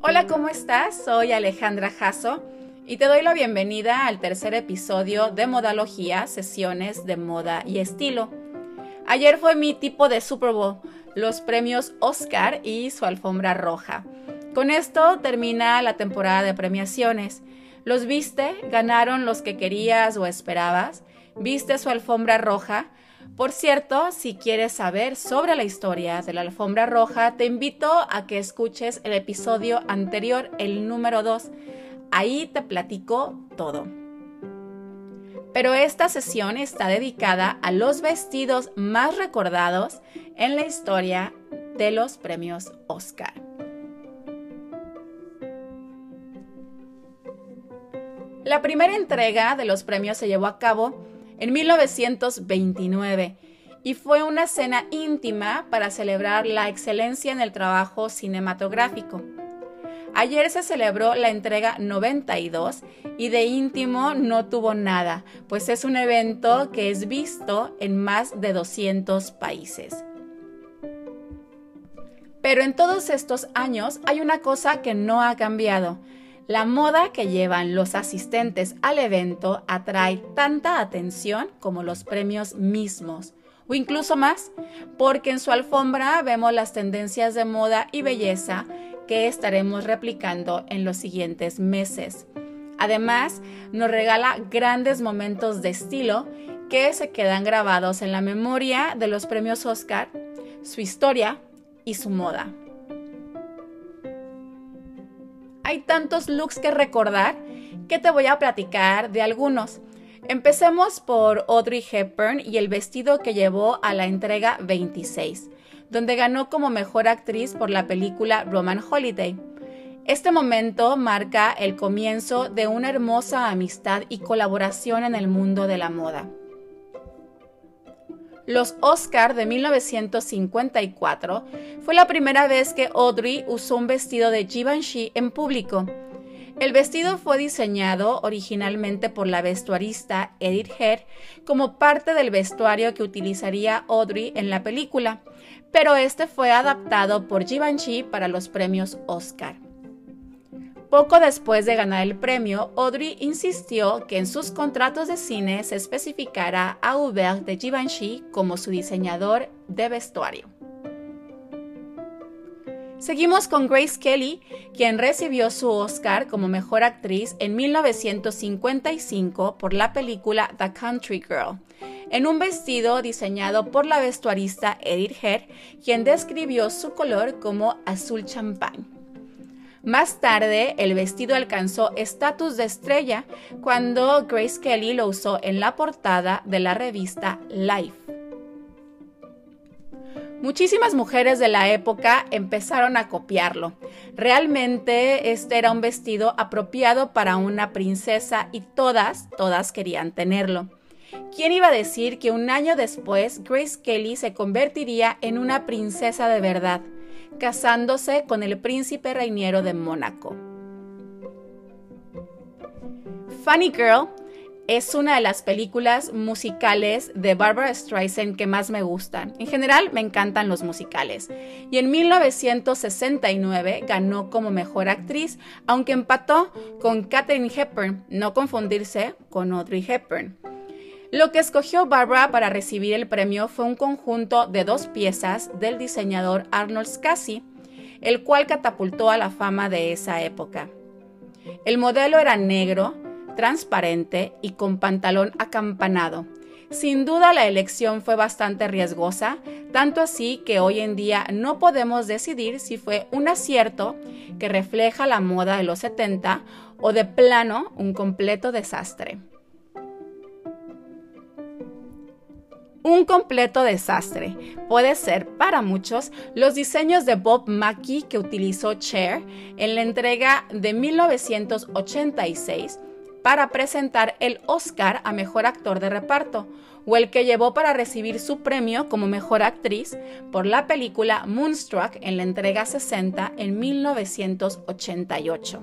Hola, ¿cómo estás? Soy Alejandra Jasso y te doy la bienvenida al tercer episodio de Modalogía, sesiones de moda y estilo. Ayer fue mi tipo de Super Bowl, los premios Oscar y su alfombra roja. Con esto termina la temporada de premiaciones. ¿Los viste? ¿Ganaron los que querías o esperabas? ¿Viste su alfombra roja? Por cierto, si quieres saber sobre la historia de la alfombra roja, te invito a que escuches el episodio anterior, el número 2. Ahí te platico todo. Pero esta sesión está dedicada a los vestidos más recordados en la historia de los premios Oscar. La primera entrega de los premios se llevó a cabo en 1929 y fue una cena íntima para celebrar la excelencia en el trabajo cinematográfico. Ayer se celebró la entrega 92 y de íntimo no tuvo nada, pues es un evento que es visto en más de 200 países. Pero en todos estos años hay una cosa que no ha cambiado, la moda que llevan los asistentes al evento atrae tanta atención como los premios mismos, o incluso más, porque en su alfombra vemos las tendencias de moda y belleza que estaremos replicando en los siguientes meses. Además, nos regala grandes momentos de estilo que se quedan grabados en la memoria de los premios Oscar, su historia y su moda. Hay tantos looks que recordar que te voy a platicar de algunos. Empecemos por Audrey Hepburn y el vestido que llevó a la entrega 26, donde ganó como mejor actriz por la película Roman Holiday. Este momento marca el comienzo de una hermosa amistad y colaboración en el mundo de la moda. Los Oscar de 1954 fue la primera vez que Audrey usó un vestido de Givenchy en público. El vestido fue diseñado originalmente por la vestuarista Edith Head como parte del vestuario que utilizaría Audrey en la película, pero este fue adaptado por Givenchy para los premios Oscar. Poco después de ganar el premio, Audrey insistió que en sus contratos de cine se especificara a Hubert de Givenchy como su diseñador de vestuario. Seguimos con Grace Kelly, quien recibió su Oscar como mejor actriz en 1955 por la película The Country Girl, en un vestido diseñado por la vestuarista Edith Head, quien describió su color como azul champán. Más tarde, el vestido alcanzó estatus de estrella cuando Grace Kelly lo usó en la portada de la revista Life. Muchísimas mujeres de la época empezaron a copiarlo. Realmente este era un vestido apropiado para una princesa y todas, todas querían tenerlo. ¿Quién iba a decir que un año después Grace Kelly se convertiría en una princesa de verdad? Casándose con el príncipe reiniero de Mónaco. Funny Girl es una de las películas musicales de Barbara Streisand que más me gustan. En general me encantan los musicales. Y en 1969 ganó como mejor actriz, aunque empató con Katherine Hepburn, no confundirse con Audrey Hepburn. Lo que escogió Barbara para recibir el premio fue un conjunto de dos piezas del diseñador Arnold Scassi, el cual catapultó a la fama de esa época. El modelo era negro, transparente y con pantalón acampanado. Sin duda la elección fue bastante riesgosa, tanto así que hoy en día no podemos decidir si fue un acierto que refleja la moda de los 70 o de plano un completo desastre. Un completo desastre. Puede ser para muchos los diseños de Bob Mackie que utilizó Cher en la entrega de 1986 para presentar el Oscar a Mejor Actor de Reparto, o el que llevó para recibir su premio como Mejor Actriz por la película Moonstruck en la entrega 60 en 1988.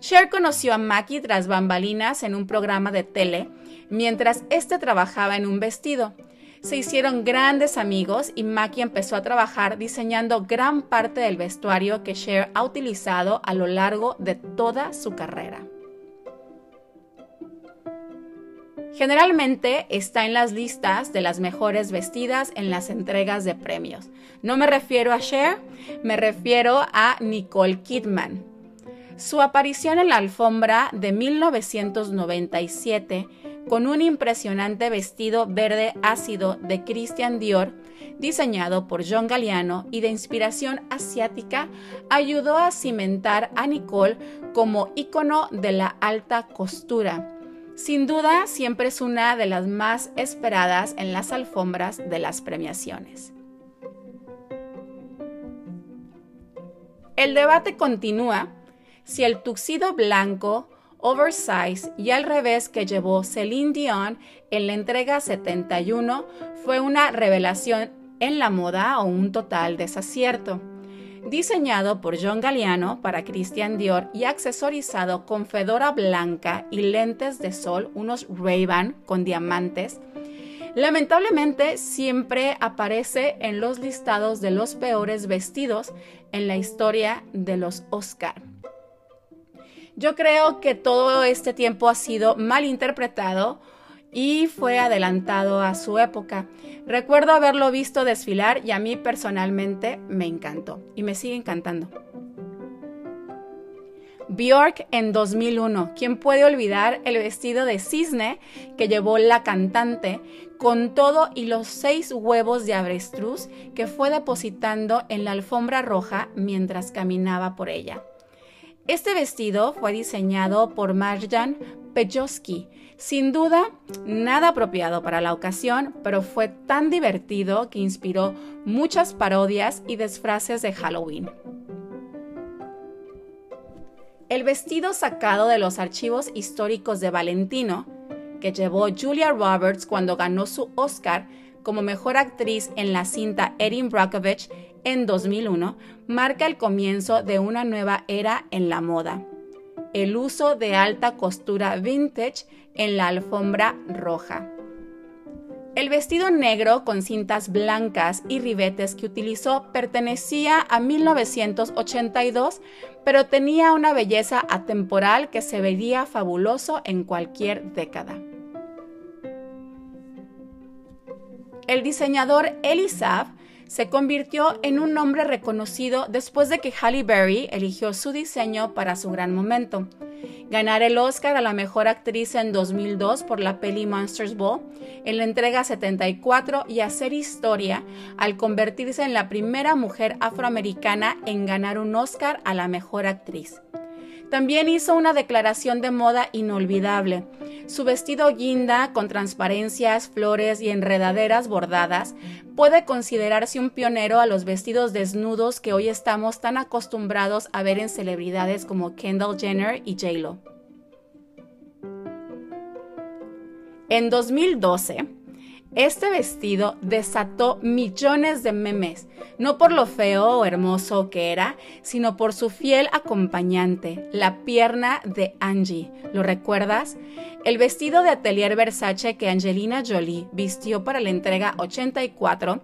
Cher conoció a Mackie tras bambalinas en un programa de tele mientras éste trabajaba en un vestido. Se hicieron grandes amigos y Mackie empezó a trabajar diseñando gran parte del vestuario que Cher ha utilizado a lo largo de toda su carrera. Generalmente está en las listas de las mejores vestidas en las entregas de premios. No me refiero a Cher, me refiero a Nicole Kidman. Su aparición en la alfombra de 1997 con un impresionante vestido verde ácido de Christian Dior, diseñado por John Galliano y de inspiración asiática, ayudó a cimentar a Nicole como ícono de la alta costura. Sin duda, siempre es una de las más esperadas en las alfombras de las premiaciones. El debate continúa si el tuxido blanco oversize y al revés que llevó Celine Dion en la entrega 71 fue una revelación en la moda o un total desacierto. Diseñado por John Galliano para Christian Dior y accesorizado con fedora blanca y lentes de sol, unos Ray-Ban con diamantes, lamentablemente siempre aparece en los listados de los peores vestidos en la historia de los Oscar. Yo creo que todo este tiempo ha sido mal interpretado y fue adelantado a su época. Recuerdo haberlo visto desfilar y a mí personalmente me encantó y me sigue encantando. Bjork en 2001. ¿Quién puede olvidar el vestido de cisne que llevó la cantante con todo y los seis huevos de avestruz que fue depositando en la alfombra roja mientras caminaba por ella? Este vestido fue diseñado por Marjan Pejowski. Sin duda, nada apropiado para la ocasión, pero fue tan divertido que inspiró muchas parodias y disfraces de Halloween. El vestido sacado de los archivos históricos de Valentino, que llevó Julia Roberts cuando ganó su Oscar como mejor actriz en la cinta Erin Brockovich en 2001 marca el comienzo de una nueva era en la moda. El uso de alta costura vintage en la alfombra roja. El vestido negro con cintas blancas y ribetes que utilizó pertenecía a 1982, pero tenía una belleza atemporal que se vería fabuloso en cualquier década. El diseñador Elisab se convirtió en un nombre reconocido después de que Halle Berry eligió su diseño para su gran momento. Ganar el Oscar a la mejor actriz en 2002 por la peli Monsters Ball, en la entrega 74 y hacer historia al convertirse en la primera mujer afroamericana en ganar un Oscar a la mejor actriz. También hizo una declaración de moda inolvidable. Su vestido guinda con transparencias, flores y enredaderas bordadas puede considerarse un pionero a los vestidos desnudos que hoy estamos tan acostumbrados a ver en celebridades como Kendall Jenner y J-Lo. En 2012, este vestido desató millones de memes, no por lo feo o hermoso que era, sino por su fiel acompañante, la pierna de Angie. ¿Lo recuerdas? El vestido de Atelier Versace que Angelina Jolie vistió para la entrega 84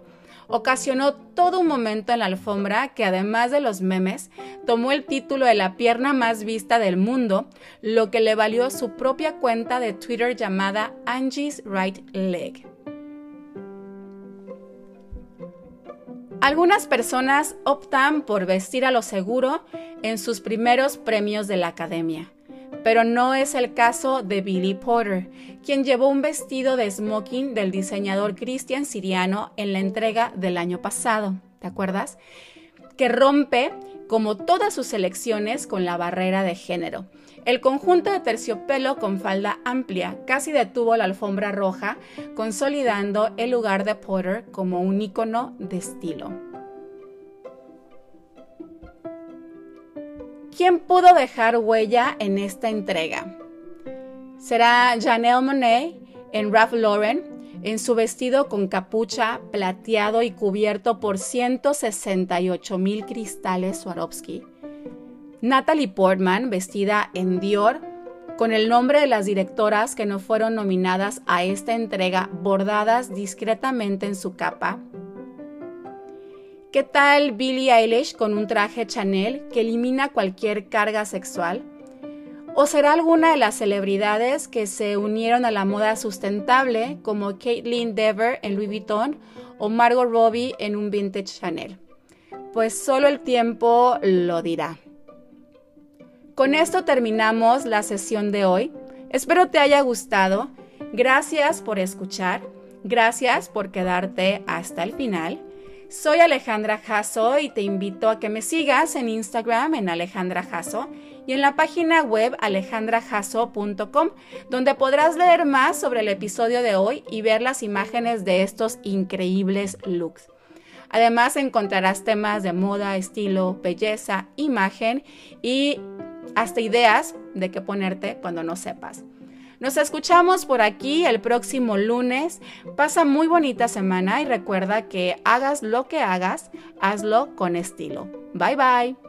ocasionó todo un momento en la alfombra que además de los memes, tomó el título de la pierna más vista del mundo, lo que le valió su propia cuenta de Twitter llamada Angie's Right Leg. Algunas personas optan por vestir a lo seguro en sus primeros premios de la academia, pero no es el caso de Billy Porter, quien llevó un vestido de smoking del diseñador Christian Siriano en la entrega del año pasado, ¿te acuerdas? Que rompe, como todas sus selecciones, con la barrera de género. El conjunto de terciopelo con falda amplia casi detuvo la alfombra roja, consolidando el lugar de Porter como un icono de estilo. ¿Quién pudo dejar huella en esta entrega? Será Janelle Monet en Ralph Lauren, en su vestido con capucha, plateado y cubierto por 168 mil cristales Swarovski Natalie Portman, vestida en Dior, con el nombre de las directoras que no fueron nominadas a esta entrega bordadas discretamente en su capa. ¿Qué tal Billie Eilish con un traje Chanel que elimina cualquier carga sexual? ¿O será alguna de las celebridades que se unieron a la moda sustentable como Caitlyn Dever en Louis Vuitton o Margot Robbie en un vintage Chanel? Pues solo el tiempo lo dirá. Con esto terminamos la sesión de hoy. Espero te haya gustado. Gracias por escuchar. Gracias por quedarte hasta el final. Soy Alejandra Jasso y te invito a que me sigas en Instagram en Alejandra Jasso y en la página web alejandrajasso.com, donde podrás leer más sobre el episodio de hoy y ver las imágenes de estos increíbles looks. Además encontrarás temas de moda, estilo, belleza, imagen y hasta ideas de qué ponerte cuando no sepas. Nos escuchamos por aquí el próximo lunes. Pasa muy bonita semana y recuerda que hagas lo que hagas, hazlo con estilo. Bye bye.